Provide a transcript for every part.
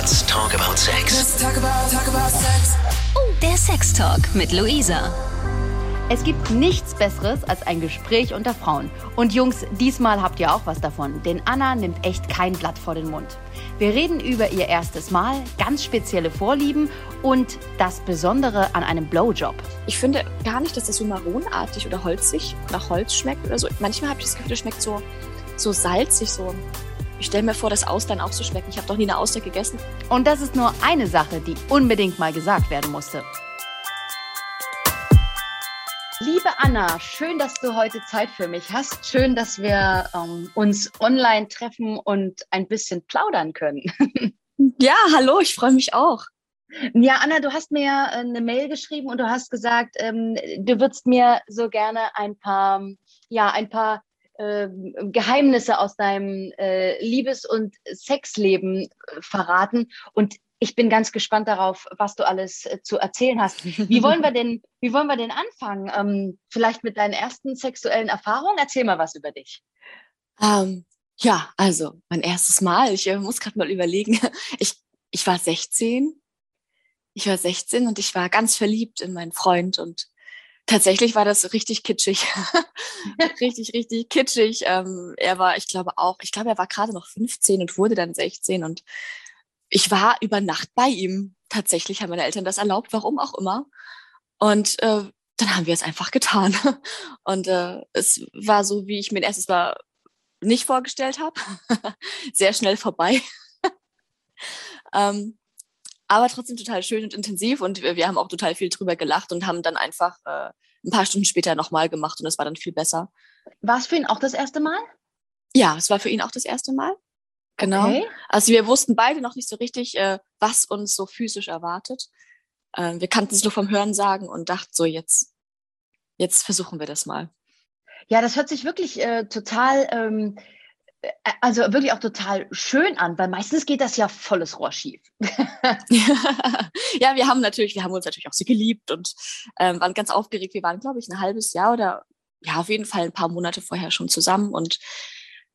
Let's talk about sex. Let's talk about, talk about sex. Der Sextalk mit Luisa. Es gibt nichts Besseres als ein Gespräch unter Frauen. Und Jungs, diesmal habt ihr auch was davon, denn Anna nimmt echt kein Blatt vor den Mund. Wir reden über ihr erstes Mal, ganz spezielle Vorlieben und das Besondere an einem Blowjob. Ich finde gar nicht, dass das so maronartig oder holzig nach Holz schmeckt oder so. Manchmal habe ich das Gefühl, das schmeckt so, so salzig, so. Ich stelle mir vor, dass Austern auch so schmecken. Ich habe doch nie eine Auster gegessen. Und das ist nur eine Sache, die unbedingt mal gesagt werden musste. Liebe Anna, schön, dass du heute Zeit für mich hast. Schön, dass wir ähm, uns online treffen und ein bisschen plaudern können. Ja, hallo, ich freue mich auch. Ja, Anna, du hast mir äh, eine Mail geschrieben und du hast gesagt, ähm, du würdest mir so gerne ein paar, ja, ein paar äh, Geheimnisse aus deinem äh, Liebes- und Sexleben äh, verraten. Und ich bin ganz gespannt darauf, was du alles äh, zu erzählen hast. Wie wollen wir denn, wie wollen wir denn anfangen? Ähm, vielleicht mit deinen ersten sexuellen Erfahrungen? Erzähl mal was über dich. Ähm, ja, also mein erstes Mal. Ich äh, muss gerade mal überlegen. Ich, ich war 16. Ich war 16 und ich war ganz verliebt in meinen Freund und tatsächlich war das richtig kitschig. richtig, richtig kitschig. Ähm, er war, ich glaube auch, ich glaube, er war gerade noch 15 und wurde dann 16 und ich war über Nacht bei ihm. Tatsächlich haben meine Eltern das erlaubt, warum auch immer. Und äh, dann haben wir es einfach getan. Und äh, es war so, wie ich mir erstes Mal nicht vorgestellt habe. Sehr schnell vorbei. ähm, aber trotzdem total schön und intensiv und wir, wir, haben auch total viel drüber gelacht und haben dann einfach äh, ein paar Stunden später nochmal gemacht und es war dann viel besser. War es für ihn auch das erste Mal? Ja, es war für ihn auch das erste Mal. Genau. Okay. Also wir wussten beide noch nicht so richtig, äh, was uns so physisch erwartet. Äh, wir kannten es nur vom Hören sagen und dachten so, jetzt, jetzt versuchen wir das mal. Ja, das hört sich wirklich äh, total, ähm, äh, also wirklich auch total schön an, weil meistens geht das ja volles Rohr schief. ja, wir haben natürlich, wir haben uns natürlich auch so geliebt und ähm, waren ganz aufgeregt. Wir waren, glaube ich, ein halbes Jahr oder ja, auf jeden Fall ein paar Monate vorher schon zusammen und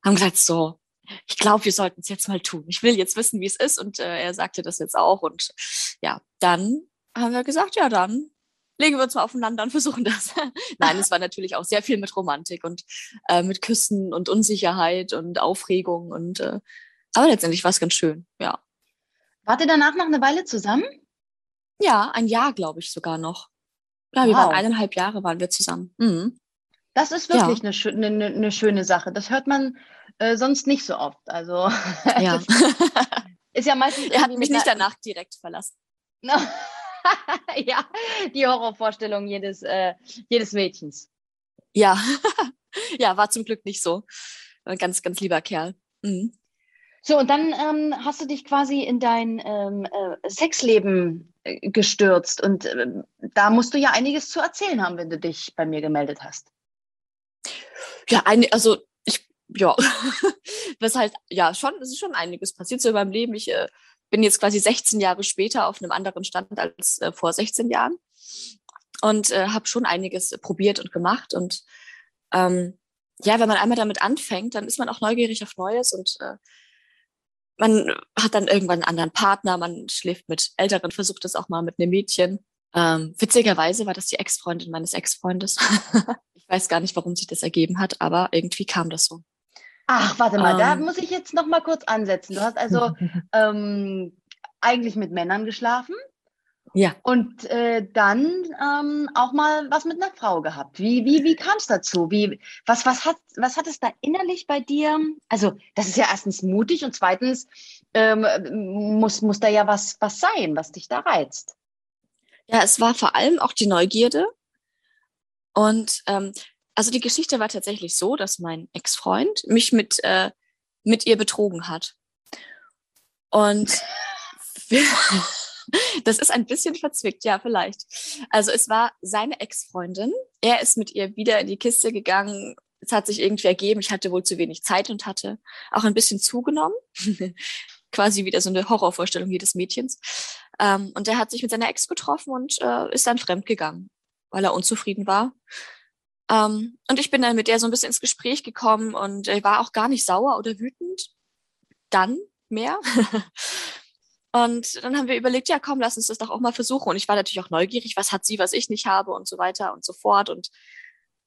haben gesagt, so, ich glaube, wir sollten es jetzt mal tun. Ich will jetzt wissen, wie es ist. Und äh, er sagte das jetzt auch. Und ja, dann haben wir gesagt, ja, dann legen wir uns mal aufeinander und versuchen das. Nein, es war natürlich auch sehr viel mit Romantik und äh, mit Küssen und Unsicherheit und Aufregung. Und äh, aber letztendlich war es ganz schön, ja. Wart ihr danach noch eine Weile zusammen? Ja, ein Jahr, glaube ich, sogar noch. Ja, wir wow. waren eineinhalb Jahre waren wir zusammen. Mhm. Das ist wirklich ja. eine, eine, eine, schöne Sache. Das hört man äh, sonst nicht so oft. Also ja. ist ja meistens. Er hat mich nicht danach direkt verlassen. ja, die Horrorvorstellung jedes, äh, jedes Mädchens. Ja, ja, war zum Glück nicht so. Ein ganz, ganz lieber Kerl. Mhm. So, und dann ähm, hast du dich quasi in dein ähm, äh, Sexleben äh, gestürzt. Und äh, da musst du ja einiges zu erzählen haben, wenn du dich bei mir gemeldet hast. Ja, eine, also ja, was halt, ja, schon, es ist schon einiges passiert so in meinem Leben. Ich äh, bin jetzt quasi 16 Jahre später auf einem anderen Stand als äh, vor 16 Jahren und äh, habe schon einiges probiert und gemacht. Und ähm, ja, wenn man einmal damit anfängt, dann ist man auch neugierig auf Neues und äh, man hat dann irgendwann einen anderen Partner, man schläft mit Älteren, versucht es auch mal mit einem Mädchen. Ähm, witzigerweise war das die Ex-Freundin meines Ex-Freundes. ich weiß gar nicht, warum sich das ergeben hat, aber irgendwie kam das so. Ach, warte mal, ähm, da muss ich jetzt noch mal kurz ansetzen. Du hast also ähm, eigentlich mit Männern geschlafen. Ja. Und äh, dann ähm, auch mal was mit einer Frau gehabt. Wie, wie, wie kam es dazu? Wie, was, was, hat, was hat es da innerlich bei dir? Also, das ist ja erstens mutig und zweitens ähm, muss, muss da ja was, was sein, was dich da reizt. Ja, es war vor allem auch die Neugierde. Und ähm, also die Geschichte war tatsächlich so, dass mein Ex-Freund mich mit, äh, mit ihr betrogen hat. Und das ist ein bisschen verzwickt, ja, vielleicht. Also es war seine Ex-Freundin. Er ist mit ihr wieder in die Kiste gegangen. Es hat sich irgendwie ergeben, ich hatte wohl zu wenig Zeit und hatte auch ein bisschen zugenommen. Quasi wieder so eine Horrorvorstellung jedes Mädchens. Ähm, und er hat sich mit seiner Ex getroffen und äh, ist dann fremdgegangen, weil er unzufrieden war. Ähm, und ich bin dann mit der so ein bisschen ins Gespräch gekommen und äh, war auch gar nicht sauer oder wütend. Dann mehr. Und dann haben wir überlegt, ja, komm, lass uns das doch auch mal versuchen. Und ich war natürlich auch neugierig, was hat sie, was ich nicht habe und so weiter und so fort. Und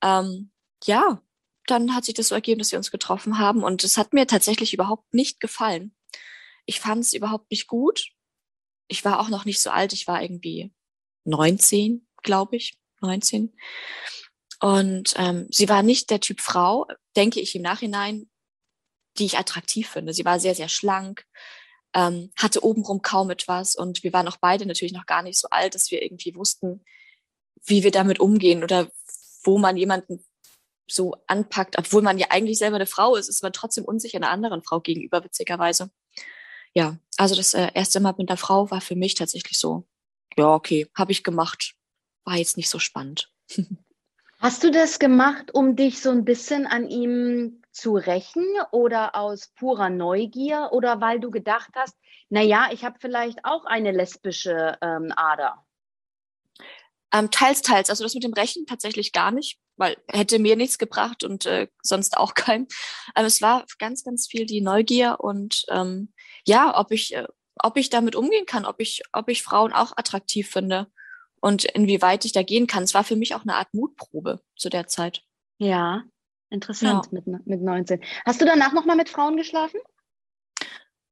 ähm, ja, dann hat sich das so ergeben, dass wir uns getroffen haben. Und es hat mir tatsächlich überhaupt nicht gefallen. Ich fand es überhaupt nicht gut. Ich war auch noch nicht so alt. Ich war irgendwie 19, glaube ich, 19. Und ähm, sie war nicht der Typ Frau, denke ich im Nachhinein, die ich attraktiv finde. Sie war sehr, sehr schlank, ähm, hatte obenrum kaum etwas und wir waren auch beide natürlich noch gar nicht so alt, dass wir irgendwie wussten, wie wir damit umgehen oder wo man jemanden so anpackt, obwohl man ja eigentlich selber eine Frau ist, ist man trotzdem unsicher einer anderen Frau gegenüber, witzigerweise. Ja, also das äh, erste Mal mit einer Frau war für mich tatsächlich so, ja, okay, habe ich gemacht, war jetzt nicht so spannend. Hast du das gemacht, um dich so ein bisschen an ihm zu rächen oder aus purer Neugier oder weil du gedacht hast, naja, ich habe vielleicht auch eine lesbische ähm, Ader? Ähm, teils, teils. Also das mit dem Rächen tatsächlich gar nicht, weil hätte mir nichts gebracht und äh, sonst auch kein. Aber es war ganz, ganz viel die Neugier und ähm, ja, ob ich, äh, ob ich damit umgehen kann, ob ich, ob ich Frauen auch attraktiv finde und inwieweit ich da gehen kann. Es war für mich auch eine Art Mutprobe zu der Zeit. Ja, interessant ja. Mit, mit 19. Hast du danach nochmal mit Frauen geschlafen?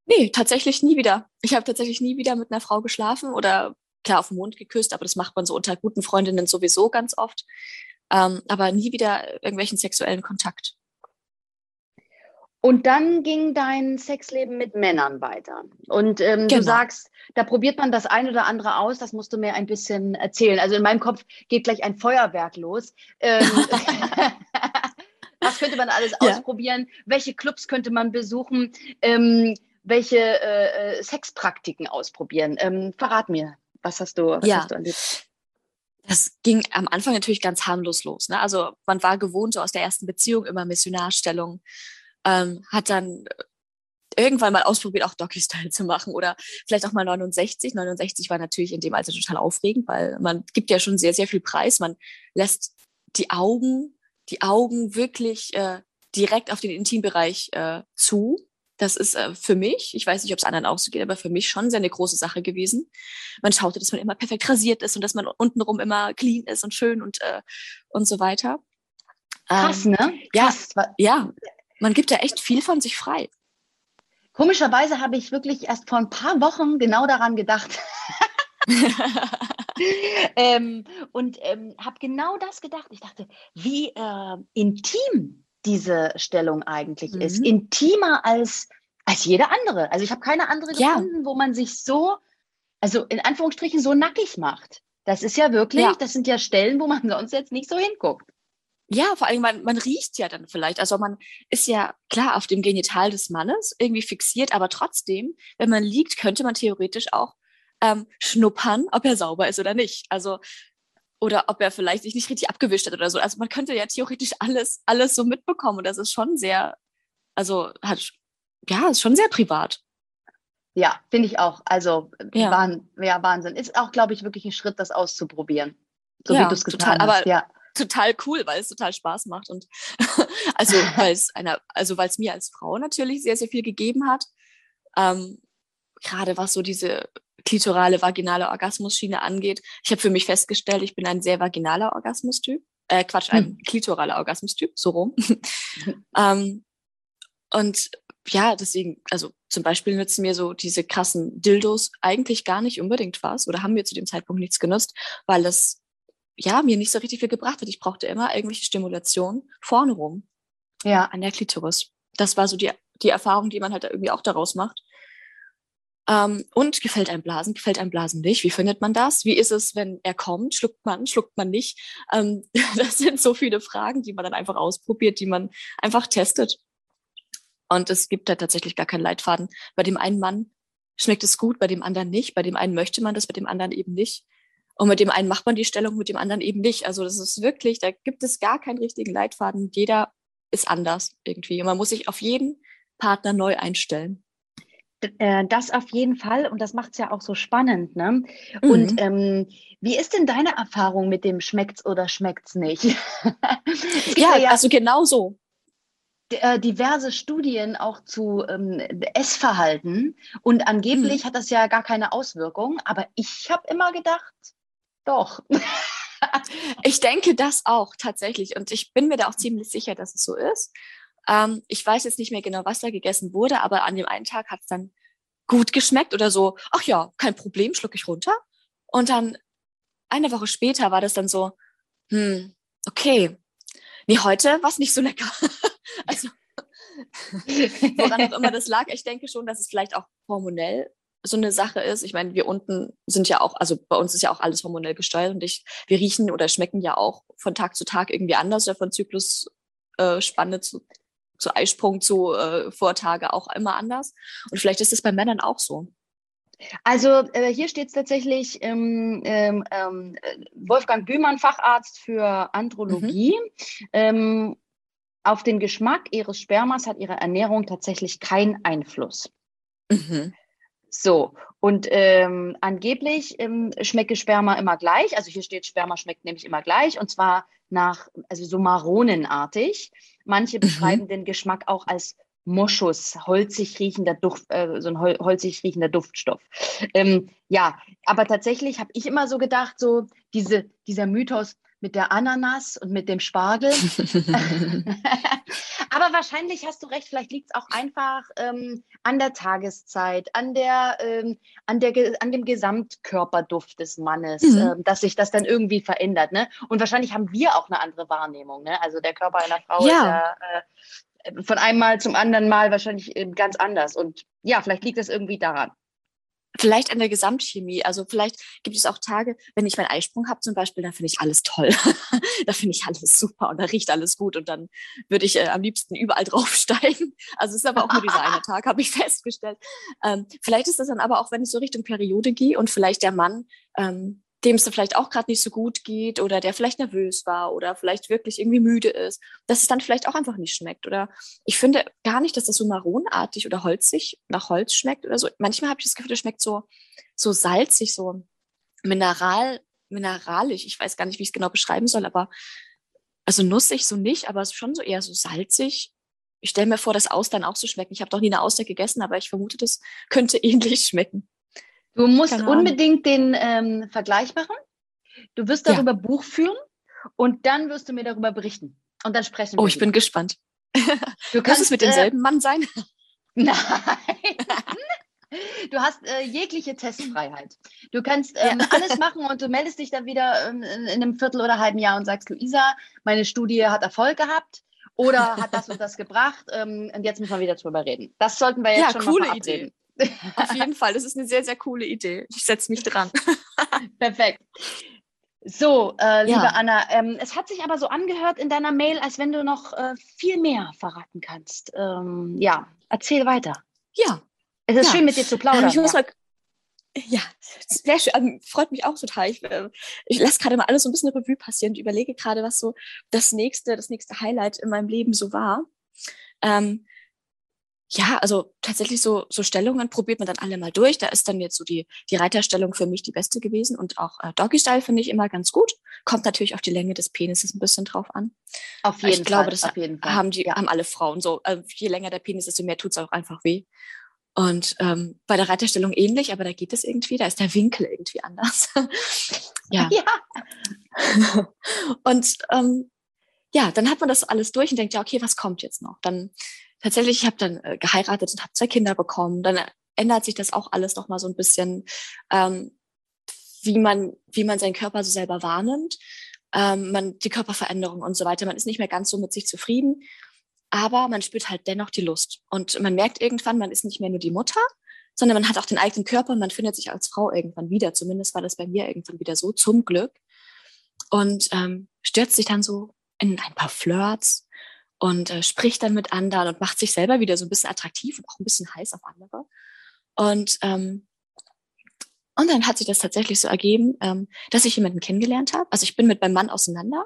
Nee, tatsächlich nie wieder. Ich habe tatsächlich nie wieder mit einer Frau geschlafen oder klar auf den Mund geküsst, aber das macht man so unter guten Freundinnen sowieso ganz oft. Ähm, aber nie wieder irgendwelchen sexuellen Kontakt. Und dann ging dein Sexleben mit Männern weiter. Und ähm, genau. du sagst, da probiert man das ein oder andere aus, das musst du mir ein bisschen erzählen. Also in meinem Kopf geht gleich ein Feuerwerk los. Ähm, was könnte man alles ja. ausprobieren? Welche Clubs könnte man besuchen? Ähm, welche äh, äh Sexpraktiken ausprobieren? Ähm, verrat mir, was hast du, was ja. hast du erlebt? das ging am Anfang natürlich ganz harmlos los. Ne? Also man war gewohnt so aus der ersten Beziehung immer Missionarstellung ähm, hat dann irgendwann mal ausprobiert, auch Docky-Style zu machen oder vielleicht auch mal 69. 69 war natürlich in dem Alter total aufregend, weil man gibt ja schon sehr, sehr viel Preis. Man lässt die Augen, die Augen wirklich äh, direkt auf den Intimbereich äh, zu. Das ist äh, für mich, ich weiß nicht, ob es anderen auch so geht, aber für mich schon sehr eine große Sache gewesen. Man schaute, dass man immer perfekt rasiert ist und dass man untenrum immer clean ist und schön und, äh, und so weiter. Krass, ähm, ne? Krass. Ja, ja, man gibt ja echt viel von sich frei. Komischerweise habe ich wirklich erst vor ein paar Wochen genau daran gedacht. ähm, und ähm, habe genau das gedacht. Ich dachte, wie äh, intim diese Stellung eigentlich mhm. ist. Intimer als, als jede andere. Also ich habe keine andere ja. gefunden, wo man sich so, also in Anführungsstrichen so nackig macht. Das ist ja wirklich, ja. das sind ja Stellen, wo man sonst jetzt nicht so hinguckt. Ja, vor allem, man, man riecht ja dann vielleicht. Also man ist ja klar auf dem Genital des Mannes irgendwie fixiert, aber trotzdem, wenn man liegt, könnte man theoretisch auch ähm, schnuppern, ob er sauber ist oder nicht. Also oder ob er vielleicht sich nicht richtig abgewischt hat oder so. Also man könnte ja theoretisch alles, alles so mitbekommen und das ist schon sehr, also hat, ja, ist schon sehr privat. Ja, finde ich auch. Also ja. Wahn, ja, Wahnsinn. Ist auch, glaube ich, wirklich ein Schritt, das auszuprobieren. So ja, wie du es getan total, hast. Aber ja total cool, weil es total Spaß macht und also weil es einer, also weil es mir als Frau natürlich sehr, sehr viel gegeben hat. Ähm, Gerade was so diese klitorale, vaginale Orgasmusschiene angeht. Ich habe für mich festgestellt, ich bin ein sehr vaginaler Orgasmustyp. Äh, Quatsch, ein hm. klitoraler Orgasmustyp, so rum. ähm, und ja, deswegen, also zum Beispiel nützen mir so diese krassen Dildos eigentlich gar nicht unbedingt was oder haben mir zu dem Zeitpunkt nichts genutzt, weil das ja, mir nicht so richtig viel gebracht hat. Ich brauchte immer irgendwelche Stimulation vorne rum. Ja. An der Klitoris. Das war so die, die Erfahrung, die man halt irgendwie auch daraus macht. Ähm, und gefällt einem Blasen, gefällt einem Blasen nicht? Wie findet man das? Wie ist es, wenn er kommt? Schluckt man, schluckt man nicht? Ähm, das sind so viele Fragen, die man dann einfach ausprobiert, die man einfach testet. Und es gibt da tatsächlich gar keinen Leitfaden. Bei dem einen Mann schmeckt es gut, bei dem anderen nicht. Bei dem einen möchte man das, bei dem anderen eben nicht. Und mit dem einen macht man die Stellung, mit dem anderen eben nicht. Also das ist wirklich, da gibt es gar keinen richtigen Leitfaden. Jeder ist anders irgendwie. Und man muss sich auf jeden Partner neu einstellen. Äh, das auf jeden Fall und das macht es ja auch so spannend. Ne? Mhm. Und ähm, wie ist denn deine Erfahrung mit dem schmeckt's oder schmeckt's nicht? ja, ja, also genau so. äh, diverse Studien auch zu ähm, Essverhalten und angeblich Mhm. hat das ja gar keine Auswirkung, aber ich habe immer gedacht, doch. Ich denke das auch tatsächlich. Und ich bin mir da auch ziemlich sicher, dass es so ist. Ähm, ich weiß jetzt nicht mehr genau, was da gegessen wurde, aber an dem einen Tag hat es dann gut geschmeckt oder so, ach ja, kein Problem, schluck ich runter. Und dann eine Woche später war das dann so, hm, okay. Nee, heute war es nicht so lecker. also, woran auch immer das lag, ich denke schon, dass es vielleicht auch hormonell so eine Sache ist. Ich meine, wir unten sind ja auch, also bei uns ist ja auch alles hormonell gesteuert und ich, wir riechen oder schmecken ja auch von Tag zu Tag irgendwie anders oder von Zyklusspanne äh, zu, zu Eisprung zu äh, Vortage auch immer anders. Und vielleicht ist es bei Männern auch so. Also äh, hier steht es tatsächlich ähm, ähm, Wolfgang Bühmann, Facharzt für Andrologie. Ähm, auf den Geschmack ihres Spermas hat ihre Ernährung tatsächlich keinen Einfluss. Mhm. So, und ähm, angeblich ähm, schmecke Sperma immer gleich. Also hier steht, Sperma schmeckt nämlich immer gleich und zwar nach, also so maronenartig. Manche beschreiben den Geschmack auch als Moschus, holzig riechender Duft, äh, so ein hol holzig riechender Duftstoff. Ähm, ja, aber tatsächlich habe ich immer so gedacht, so diese, dieser Mythos mit der Ananas und mit dem Spargel. aber wahrscheinlich hast du recht, vielleicht liegt es auch einfach ähm, an der Tageszeit, an, der, ähm, an, der, an dem Gesamtkörperduft des Mannes, Mhm. ähm, dass sich das dann irgendwie verändert. Ne? Und wahrscheinlich haben wir auch eine andere Wahrnehmung. Ne? Also der Körper einer Frau Ja. ist ja äh, von einem Mal zum anderen Mal wahrscheinlich äh, ganz anders. Und ja, vielleicht liegt das irgendwie daran. Vielleicht an der Gesamtchemie. Also vielleicht gibt es auch Tage, wenn ich meinen Eisprung habe zum Beispiel, dann finde ich alles toll. da finde ich alles super und da riecht alles gut und dann würde ich äh, am liebsten überall draufsteigen. Also es ist aber auch nur dieser eine Tag, habe ich festgestellt. Ähm, vielleicht ist das dann aber auch, wenn ich so Richtung Periode gehe und vielleicht der Mann, ähm, dem es vielleicht auch gerade nicht so gut geht oder der vielleicht nervös war oder vielleicht wirklich irgendwie müde ist, dass es dann vielleicht auch einfach nicht schmeckt. Oder ich finde gar nicht, dass das so maronartig oder holzig nach Holz schmeckt oder so. Manchmal habe ich das Gefühl, das schmeckt so, so salzig, so mineral, mineralisch. Ich weiß gar nicht, wie ich es genau beschreiben soll, aber also nussig so nicht, aber schon so eher so salzig. Ich stelle mir vor, dass Austern auch so schmecken. Ich habe doch nie eine Auster gegessen, aber ich vermute, das könnte ähnlich schmecken. Du musst unbedingt den ähm, Vergleich machen. Du wirst Ja. darüber Buch führen und dann wirst du mir darüber berichten. Und dann sprechen wir. Oh, ich bin gespannt. Du Muss es mit äh, demselben Mann sein? Nein. Du hast äh, jegliche Testfreiheit. Du kannst ähm, Ja. alles machen und du meldest dich dann wieder ähm, in, in einem Viertel oder halben Jahr und sagst, Luisa, meine Studie hat Erfolg gehabt oder hat das und das gebracht ähm, und jetzt müssen wir wieder drüber reden. Das sollten wir jetzt Ja, schon coole mal Idee. Auf jeden Fall. Das ist eine sehr, sehr coole Idee. Ich setze mich dran. Perfekt. So, äh, liebe Ja. Anna, ähm, es hat sich aber so angehört in deiner Mail, als wenn du noch äh, viel mehr verraten kannst. Ähm, ja, erzähl weiter. Ja, Es ist Ja. schön, mit dir zu Ähm, plaudern. ich muss ja. mal. Ja, sehr schön. Ähm, freut mich auch total. Ich, äh, ich lasse gerade mal alles so ein bisschen Revue passieren und überlege gerade, was so das nächste, das nächste Highlight in meinem Leben so war. Ähm, ja, also tatsächlich so, so Stellungen probiert man dann alle mal durch. Da ist dann jetzt so die, die Reiterstellung für mich die beste gewesen und auch äh, Doggy Style finde ich immer ganz gut. Kommt natürlich auf die Länge des Penises ein bisschen drauf an. Auf ich jeden glaube, Fall. das auf jeden Fall. haben die, ja. haben alle Frauen so. Also je länger der Penis, desto mehr tut's auch einfach weh. Und ähm, bei der Reiterstellung ähnlich, aber da geht es irgendwie, da ist der Winkel irgendwie anders. ja. ja. Und ähm, ja, dann hat man das alles durch und denkt, ja, okay, was kommt jetzt noch? Dann tatsächlich, ich habe dann äh, geheiratet und habe zwei Kinder bekommen. Dann ändert sich das auch alles noch mal so ein bisschen, ähm, wie man, wie man seinen Körper so selber wahrnimmt. Ähm, man die Körperveränderung und so weiter. Man ist nicht mehr ganz so mit sich zufrieden, aber man spürt halt dennoch die Lust und man merkt irgendwann, man ist nicht mehr nur die Mutter, sondern man hat auch den eigenen Körper und man findet sich als Frau irgendwann wieder. Zumindest war das bei mir irgendwann wieder so, zum Glück. Und ähm, stürzt sich dann so in ein paar Flirts und äh, spricht dann mit anderen und macht sich selber wieder so ein bisschen attraktiv und auch ein bisschen heiß auf andere. Und, ähm, und dann hat sich das tatsächlich so ergeben, ähm, dass ich jemanden kennengelernt habe. Also ich bin mit meinem Mann auseinander.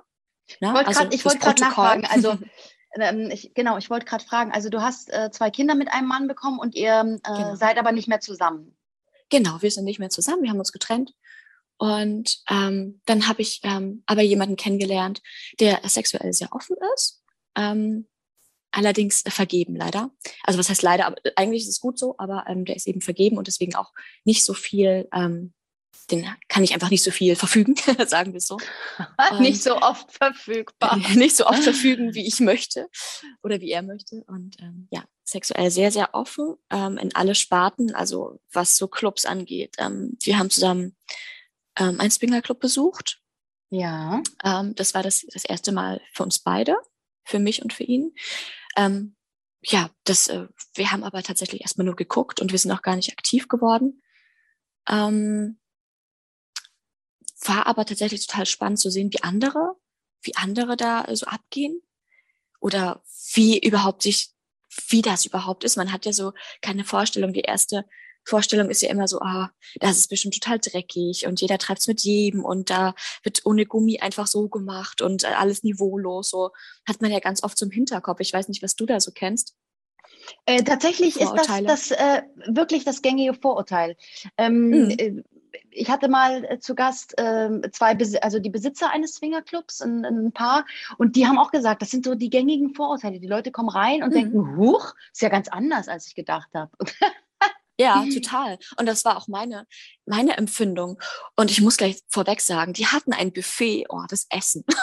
Ne? Ich wollte also grad- ich fürs wollte gerade nachfragen. Also, ähm, ich, genau, ich wollte gerade fragen. Also, du hast äh, zwei Kinder mit einem Mann bekommen und ihr äh, Genau. seid aber nicht mehr zusammen. Genau, wir sind nicht mehr zusammen, wir haben uns getrennt. Und ähm, dann habe ich ähm, aber jemanden kennengelernt, der sexuell sehr offen ist. Ähm, allerdings vergeben, leider. Also was heißt leider, aber eigentlich ist es gut so, aber ähm, der ist eben vergeben und deswegen auch nicht so viel, ähm, den kann ich einfach nicht so viel verfügen, sagen wir so. nicht so oft verfügbar. nicht so oft verfügen, wie ich möchte oder wie er möchte. Und ähm, ja, sexuell sehr, sehr offen ähm, in alle Sparten, also was so Clubs angeht. Ähm, wir haben zusammen ähm, einen Swinger-Club besucht. Ja. Ähm, das war das, das erste Mal für uns beide, für mich und für ihn. Ähm, ja, das, äh, wir haben aber tatsächlich erstmal nur geguckt und wir sind auch gar nicht aktiv geworden. Ähm, war aber tatsächlich total spannend zu sehen, wie andere, wie andere da so abgehen oder wie überhaupt sich, wie das überhaupt ist. Man hat ja so keine Vorstellung. Die erste Vorstellung ist ja immer so, ah, das ist bestimmt total dreckig und jeder treibt es mit jedem und da wird ohne Gummi einfach so gemacht und äh, alles niveaulos. So hat man ja ganz oft zum Hinterkopf. Ich weiß nicht, was du da so kennst. Äh, tatsächlich ist das, das äh, wirklich das gängige Vorurteil. Ähm, mhm. Ich hatte mal äh, zu Gast ähm, zwei, also die Besitzer eines Swingerclubs, ein, ein, Paar, und die haben auch gesagt, das sind so die gängigen Vorurteile. Die Leute kommen rein und mhm. denken, huch, ist ja ganz anders, als ich gedacht habe. Ja, total. Und das war auch meine, meine Empfindung. Und ich muss gleich vorweg sagen, die hatten ein Buffet, oh, das Essen.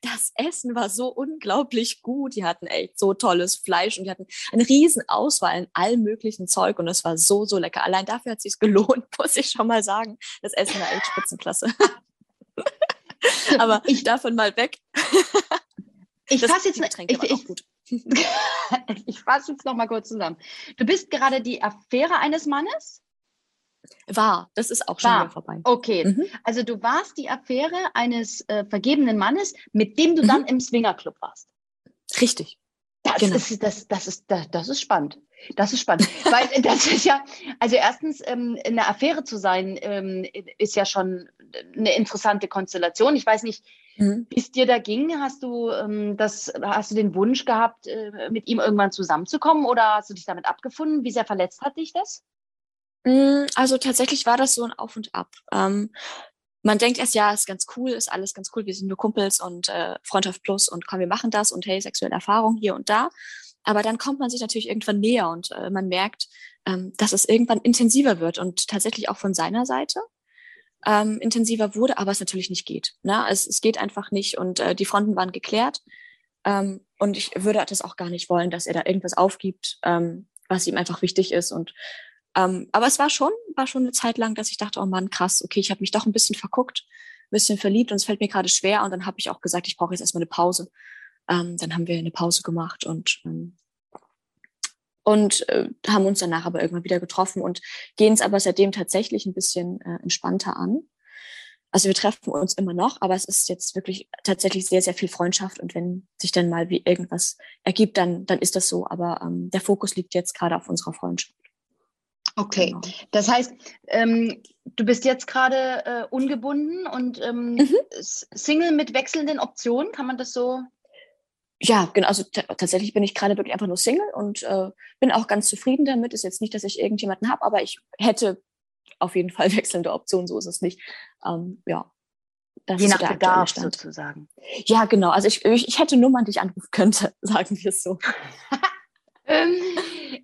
Das Essen war so unglaublich gut. Die hatten echt so tolles Fleisch und die hatten eine riesen Auswahl in allem möglichen Zeug und es war so, so lecker. Allein dafür hat es sich gelohnt, muss ich schon mal sagen. Das Essen war echt Spitzenklasse. Aber ich davon mal weg. Ich fasse jetzt, ich, ich, ich fasse jetzt noch mal kurz zusammen. Du bist gerade die Affäre eines Mannes? War, das ist auch schon War. wieder vorbei. Okay, mhm. also du warst die Affäre eines äh, vergebenen Mannes, mit dem du mhm. dann im Swingerclub warst. Richtig. Das, genau. ist, das, das, ist, das, das ist spannend. Das ist spannend. Weil das ist ja, also erstens, ähm, eine Affäre zu sein, ähm, ist ja schon eine interessante Konstellation. Ich weiß nicht, mhm. wie es dir da ging. Hast du, ähm, das, hast du den Wunsch gehabt, äh, mit ihm irgendwann zusammenzukommen oder hast du dich damit abgefunden? Wie sehr verletzt hat dich das? Mm, also tatsächlich war das so ein Auf und Ab. Ähm, man denkt erst, ja, ist ganz cool, ist alles ganz cool, wir sind nur Kumpels und äh, Freundschaft plus und komm, wir machen das und hey, sexuelle Erfahrung hier und da. Aber dann kommt man sich natürlich irgendwann näher und äh, man merkt, ähm, dass es irgendwann intensiver wird und tatsächlich auch von seiner Seite ähm, intensiver wurde, aber es natürlich nicht geht. Ne? Es, es geht einfach nicht und äh, die Fronten waren geklärt. Ähm, und ich würde das auch gar nicht wollen, dass er da irgendwas aufgibt, ähm, was ihm einfach wichtig ist. Und ähm, aber es war schon, war schon eine Zeit lang, dass ich dachte, oh Mann, krass, okay, ich habe mich doch ein bisschen verguckt, ein bisschen verliebt und es fällt mir gerade schwer. Und dann habe ich auch gesagt, ich brauche jetzt erstmal eine Pause. Ähm, dann haben wir eine Pause gemacht und ähm, und äh, haben uns danach aber irgendwann wieder getroffen und gehen es aber seitdem tatsächlich ein bisschen äh, entspannter an. Also wir treffen uns immer noch, aber es ist jetzt wirklich tatsächlich sehr, sehr viel Freundschaft und wenn sich dann mal wie irgendwas ergibt, dann, dann ist das so. Aber ähm, der Fokus liegt jetzt gerade auf unserer Freundschaft. Okay, genau. das heißt, ähm, du bist jetzt gerade äh, ungebunden und ähm, mhm. Single mit wechselnden Optionen, kann man das so? Ja, genau. Also tatsächlich bin ich gerade wirklich einfach nur Single und äh, bin auch ganz zufrieden damit. Ist jetzt nicht, dass ich irgendjemanden habe, aber ich hätte auf jeden Fall wechselnde Optionen, so ist es nicht. Ähm, ja. Das Je nach Bedarf sozusagen. Ja, genau. Also ich, ich, ich hätte Nummern, die ich anrufen könnte, sagen wir es so. ähm,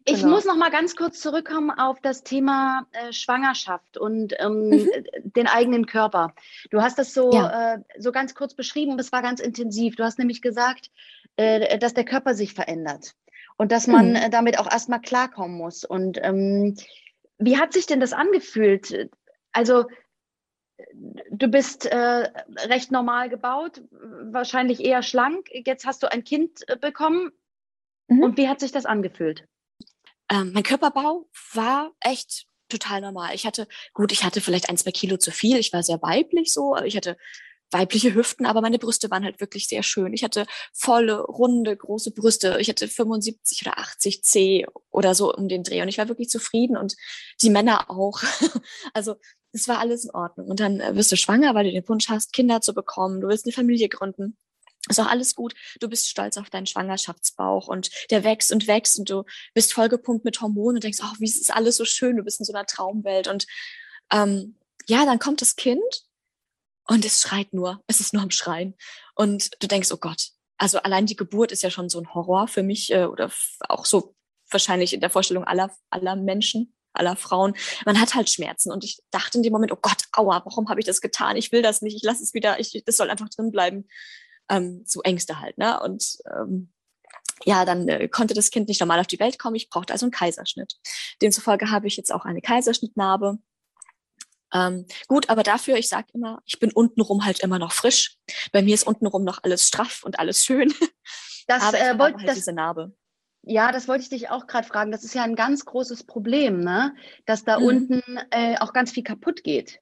ich genau. muss noch mal ganz kurz zurückkommen auf das Thema äh, Schwangerschaft und ähm, mhm. den eigenen Körper. Du hast das so, ja. äh, so ganz kurz beschrieben, das war ganz intensiv. Du hast nämlich gesagt, äh, dass der Körper sich verändert und dass man mhm. damit auch erstmal klarkommen muss. Und ähm, wie hat sich denn das angefühlt? Also du bist äh, recht normal gebaut, wahrscheinlich eher schlank. Jetzt hast du ein Kind äh, bekommen. Mhm. Und wie hat sich das angefühlt? Ähm, mein Körperbau war echt total normal. Ich hatte, gut, ich hatte vielleicht ein, zwei Kilo zu viel. Ich war sehr weiblich so. Ich hatte weibliche Hüften, aber meine Brüste waren halt wirklich sehr schön. Ich hatte volle, runde, große Brüste. Ich hatte 75 oder 80 C oder so um den Dreh und ich war wirklich zufrieden und die Männer auch. also es war alles in Ordnung. Und dann äh, wirst du schwanger, weil du den Wunsch hast, Kinder zu bekommen. Du willst eine Familie gründen. Ist auch alles gut. Du bist stolz auf deinen Schwangerschaftsbauch und der wächst und wächst und du bist vollgepumpt mit Hormonen und denkst, ach, wie ist es alles so schön. Du bist in so einer Traumwelt und ähm, ja, dann kommt das Kind und es schreit nur. Es ist nur am Schreien. Und du denkst, oh Gott, also allein die Geburt ist ja schon so ein Horror für mich äh, oder auch so wahrscheinlich in der Vorstellung aller, aller Menschen, aller Frauen. Man hat halt Schmerzen und ich dachte in dem Moment, oh Gott, aua, warum habe ich das getan? Ich will das nicht, ich lasse es wieder, ich, das soll einfach drin bleiben. Ähm, so Ängste halt, ne? Und ähm, ja, dann äh, konnte das Kind nicht normal auf die Welt kommen. Ich brauchte also einen Kaiserschnitt. Demzufolge habe ich jetzt auch eine Kaiserschnittnarbe. Ähm, gut, aber dafür, ich sage immer, ich bin untenrum halt immer noch frisch. Bei mir ist untenrum noch alles straff und alles schön. Das, aber äh, habe wollt, halt das, diese Narbe. Ja, das wollte ich dich auch gerade fragen. Das ist ja ein ganz großes Problem, ne? dass da Mhm. unten äh, auch ganz viel kaputt geht.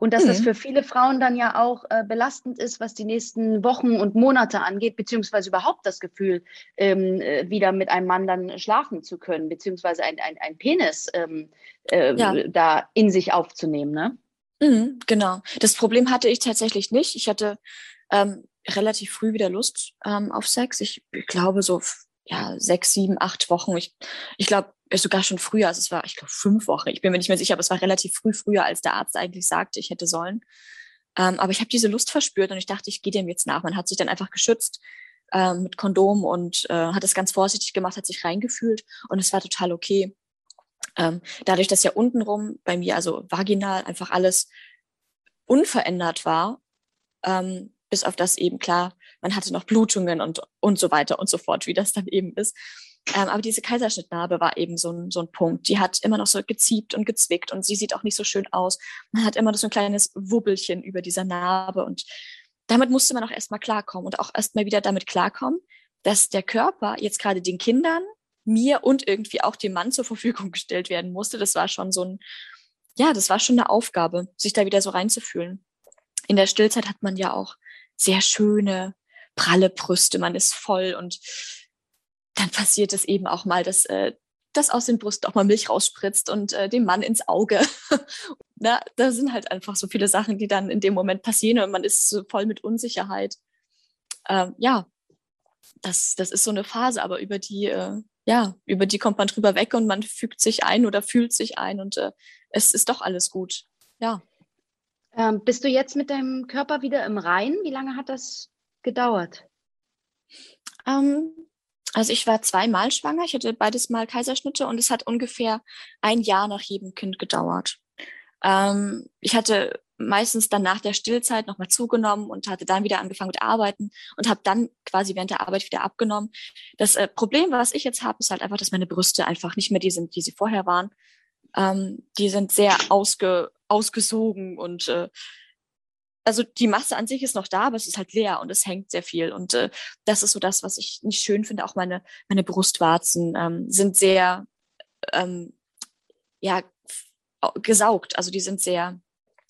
Und dass das Mhm. für viele Frauen dann ja auch äh, belastend ist, was die nächsten Wochen und Monate angeht, beziehungsweise überhaupt das Gefühl, ähm, äh, wieder mit einem Mann dann schlafen zu können, beziehungsweise ein, ein, ein Penis ähm, äh, Ja. da in sich aufzunehmen. Ne? Mhm, genau. Das Problem hatte ich tatsächlich nicht. Ich hatte ähm, relativ früh wieder Lust ähm, auf Sex. Ich, ich glaube so ja sechs, sieben, acht Wochen. Ich, ich glaube sogar schon früher. Also es war, ich glaube fünf Wochen. Ich bin mir nicht mehr sicher, aber es war relativ früh früher, als der Arzt eigentlich sagte, ich hätte sollen. Ähm, aber ich habe diese Lust verspürt und ich dachte, ich gehe dem jetzt nach. Man hat sich dann einfach geschützt ähm, mit Kondom und äh, hat es ganz vorsichtig gemacht, hat sich reingefühlt und es war total okay. Ähm, dadurch, dass ja untenrum bei mir, also vaginal, einfach alles unverändert war, ähm, bis auf das eben klar, man hatte noch Blutungen und, und so weiter und so fort, wie das dann eben ist. Ähm, aber diese Kaiserschnittnarbe war eben so ein, so ein Punkt. Die hat immer noch so geziebt und gezwickt und sie sieht auch nicht so schön aus. Man hat immer noch so ein kleines Wubbelchen über dieser Narbe und damit musste man auch erstmal klarkommen und auch erstmal wieder damit klarkommen, dass der Körper jetzt gerade den Kindern, mir und irgendwie auch dem Mann zur Verfügung gestellt werden musste. Das war schon so ein, ja, das war schon eine Aufgabe, sich da wieder so reinzufühlen. In der Stillzeit hat man ja auch sehr schöne, pralle Brüste, man ist voll und dann passiert es eben auch mal, dass, äh, dass aus den Brüsten auch mal Milch rausspritzt und äh, dem Mann ins Auge. Na, da sind halt einfach so viele Sachen, die dann in dem Moment passieren und man ist so voll mit Unsicherheit. Ähm, ja, das, das ist so eine Phase, aber über die, äh, ja, über die kommt man drüber weg und man fügt sich ein oder fühlt sich ein und äh, es ist doch alles gut. Ja. Ähm, bist du jetzt mit deinem Körper wieder im Rein? Wie lange hat das gedauert? Ähm, also ich war zweimal schwanger, ich hatte beides Mal Kaiserschnitte und es hat ungefähr ein Jahr nach jedem Kind gedauert. Ähm, ich hatte meistens dann nach der Stillzeit nochmal zugenommen und hatte dann wieder angefangen mit Arbeiten und habe dann quasi während der Arbeit wieder abgenommen. Das äh, Problem, was ich jetzt habe, ist halt einfach, dass meine Brüste einfach nicht mehr die sind, die sie vorher waren. Ähm, die sind sehr ausge, ausgesogen und äh, also die Masse an sich ist noch da, aber es ist halt leer und es hängt sehr viel. Und äh, das ist so das, was ich nicht schön finde. Auch meine, meine Brustwarzen ähm, sind sehr, ähm, ja, gesaugt. Also die sind sehr,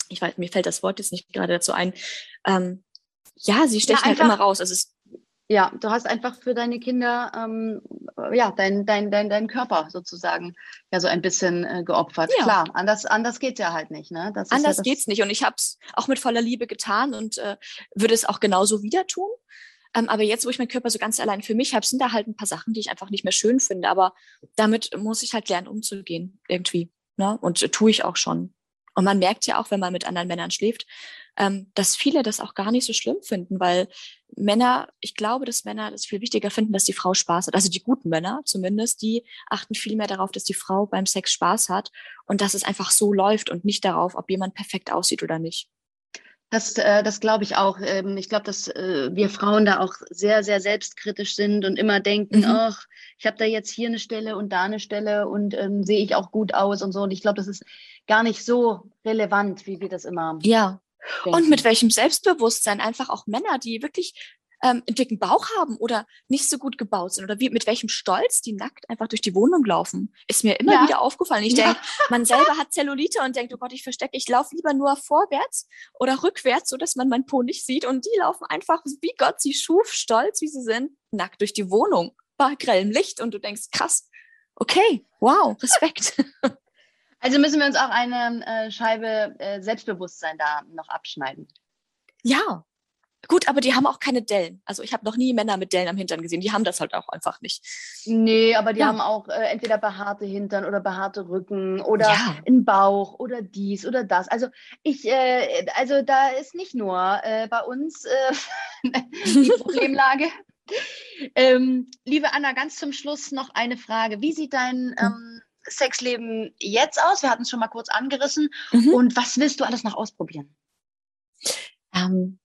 ich weiß, mir fällt das Wort jetzt nicht gerade dazu ein. Ähm, ja, sie stechen halt immer raus. Also es, ja, du hast einfach für deine Kinder ähm, ja dein, dein, dein, dein Körper sozusagen ja so ein bisschen äh, geopfert. Ja. Klar, anders, anders geht's ja halt nicht. Ne? Das anders ja geht's nicht. Und ich habe es auch mit voller Liebe getan und äh, würde es auch genauso wieder tun. Ähm, aber jetzt, wo ich meinen Körper so ganz allein für mich habe, sind da halt ein paar Sachen, die ich einfach nicht mehr schön finde. Aber damit muss ich halt lernen, umzugehen, irgendwie. Ne? Und äh, tue ich auch schon. Und man merkt ja auch, wenn man mit anderen Männern schläft, ähm, dass viele das auch gar nicht so schlimm finden, weil Männer, ich glaube, dass Männer das viel wichtiger finden, dass die Frau Spaß hat. Also die guten Männer zumindest, die achten viel mehr darauf, dass die Frau beim Sex Spaß hat und dass es einfach so läuft und nicht darauf, ob jemand perfekt aussieht oder nicht. Das, äh, das glaube ich auch. Ähm, ich glaube, dass äh, wir Frauen da auch sehr, sehr selbstkritisch sind und immer denken, Mhm. ach, ich habe da jetzt hier eine Stelle und da eine Stelle und ähm, sehe ich auch gut aus und so. Und ich glaube, das ist gar nicht so relevant, wie wir das immer Ja. Und mit welchem Selbstbewusstsein einfach auch Männer, die wirklich ähm, einen dicken Bauch haben oder nicht so gut gebaut sind oder wie, mit welchem Stolz die nackt einfach durch die Wohnung laufen, ist mir immer Ja. wieder aufgefallen. Ich Ja. denke, man selber hat Zellulite und denkt, oh Gott, ich verstecke, ich laufe lieber nur vorwärts oder rückwärts, so dass man meinen Po nicht sieht. Und die laufen einfach, wie Gott sie schuf, stolz wie sie sind, nackt durch die Wohnung bei grellem Licht. Und du denkst, krass, okay, wow, Respekt. Also müssen wir uns auch eine äh, Scheibe äh, Selbstbewusstsein da noch abschneiden. Ja. Gut, aber die haben auch keine Dellen. Also ich habe noch nie Männer mit Dellen am Hintern gesehen. Die haben das halt auch einfach nicht. Nee, aber die Ja. haben auch äh, entweder behaarte Hintern oder behaarte Rücken oder Ja. einen Bauch oder dies oder das. Also ich, äh, also da ist nicht nur äh, bei uns äh, die Problemlage, Ähm, liebe Anna, ganz zum Schluss noch eine Frage. Wie sieht dein ähm, Sexleben jetzt aus? Wir hatten es schon mal kurz angerissen. Mhm. Und was willst du alles noch ausprobieren? Ähm,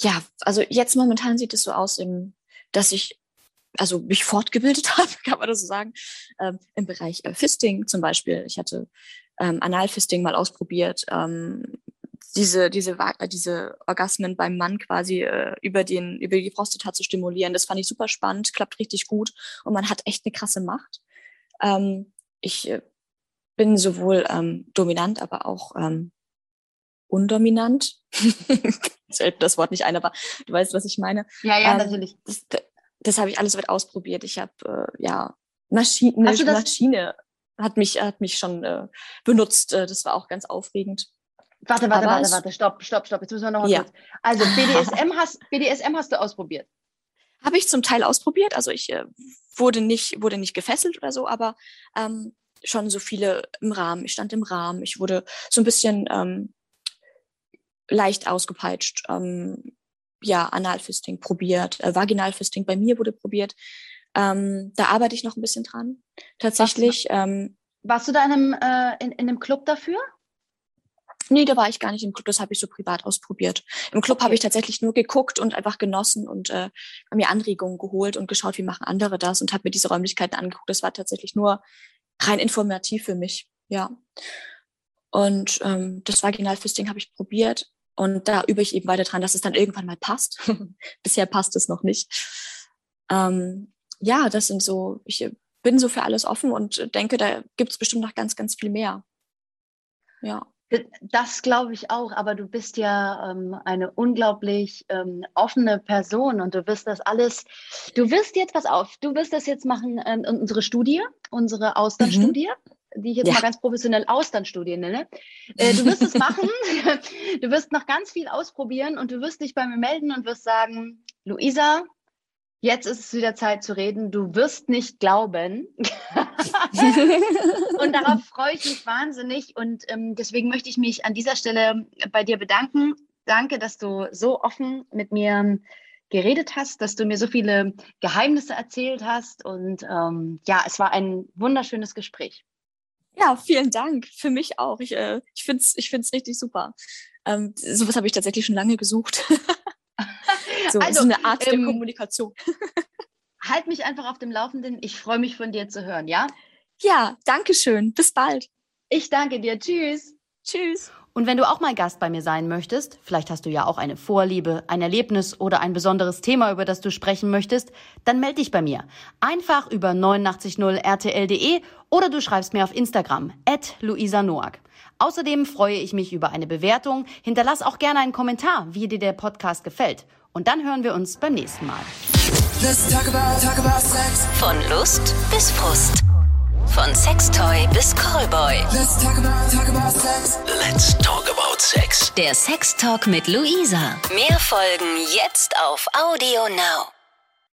ja, also jetzt momentan sieht es so aus, dass ich also mich fortgebildet habe, kann man das so sagen, ähm, im Bereich äh, Fisting zum Beispiel. Ich hatte ähm, Analfisting mal ausprobiert, ähm, diese, diese, äh, diese Orgasmen beim Mann quasi äh, über, den, über die Prostata zu stimulieren. Das fand ich super spannend, klappt richtig gut und man hat echt eine krasse Macht. Ähm, ich äh, bin sowohl ähm, dominant, aber auch ähm, undominant. Fällt das Wort nicht ein, aber du weißt, was ich meine. Ja, ja, ähm, natürlich. Das, das habe ich alles weit ausprobiert. Ich habe äh, ja Maschine, Maschine hat mich hat mich schon äh, benutzt. Äh, das war auch ganz aufregend. Warte, warte, Aber warte, warte, stopp, stopp, stopp. Jetzt müssen wir noch mal ja. kurz. Also BDSM hast, BDSM hast du ausprobiert. Habe ich zum Teil ausprobiert. Also ich äh, wurde nicht wurde nicht gefesselt oder so, aber ähm, schon so viele im Rahmen. Ich stand im Rahmen. Ich wurde so ein bisschen ähm, leicht ausgepeitscht. Ähm, ja, Analfisting probiert, äh, Vaginalfisting bei mir wurde probiert. Ähm, da arbeite ich noch ein bisschen dran. Tatsächlich. Warst, ähm, warst du da in einem, äh, in, in einem Club dafür? Nee, da war ich gar nicht im Club, das habe ich so privat ausprobiert. Im Club okay. habe ich tatsächlich nur geguckt und einfach genossen und äh, mir Anregungen geholt und geschaut, wie machen andere das und habe mir diese Räumlichkeiten angeguckt. Das war tatsächlich nur rein informativ für mich, ja. Und ähm, das Vaginalfisting habe ich probiert und da übe ich eben weiter dran, dass es dann irgendwann mal passt. Bisher passt es noch nicht. Ähm, ja, das sind so, ich bin so für alles offen und denke, da gibt es bestimmt noch ganz, ganz viel mehr. Ja. Das glaube ich auch, aber du bist ja ähm, eine unglaublich ähm, offene Person und du wirst das alles, du wirst jetzt, pass auf, du wirst das jetzt machen, äh, unsere Studie, unsere Austernstudie. Mhm die ich jetzt ja. mal ganz professionell Austernstudie nenne. Äh, du wirst es machen, du wirst noch ganz viel ausprobieren und du wirst dich bei mir melden und wirst sagen, Luisa, jetzt ist es wieder Zeit zu reden. Du wirst nicht glauben. und darauf freue ich mich wahnsinnig und ähm, deswegen möchte ich mich an dieser Stelle bei dir bedanken. Danke, dass du so offen mit mir geredet hast, dass du mir so viele Geheimnisse erzählt hast und ähm, ja, es war ein wunderschönes Gespräch. Ja, vielen Dank. Für mich auch. Ich, äh, ich finde es ich find's richtig super. Ähm, sowas habe ich tatsächlich schon lange gesucht. so, also, so eine Art ähm, der Kommunikation. halt mich einfach auf dem Laufenden. Ich freue mich von dir zu hören, ja? Ja, danke schön. Bis bald. Ich danke dir. Tschüss. Tschüss. Und wenn du auch mal Gast bei mir sein möchtest, vielleicht hast du ja auch eine Vorliebe, ein Erlebnis oder ein besonderes Thema, über das du sprechen möchtest, dann melde dich bei mir. Einfach über 890rtl.de oder du schreibst mir auf Instagram, at Luisa Noack. Außerdem freue ich mich über eine Bewertung. Hinterlass auch gerne einen Kommentar, wie dir der Podcast gefällt. Und dann hören wir uns beim nächsten Mal. Talk about, talk about Von Lust bis Frust. Von Sextoy bis Callboy. Let's talk about, talk about sex. Let's talk about sex. Der Sex Talk mit Luisa. Mehr Folgen jetzt auf Audio Now.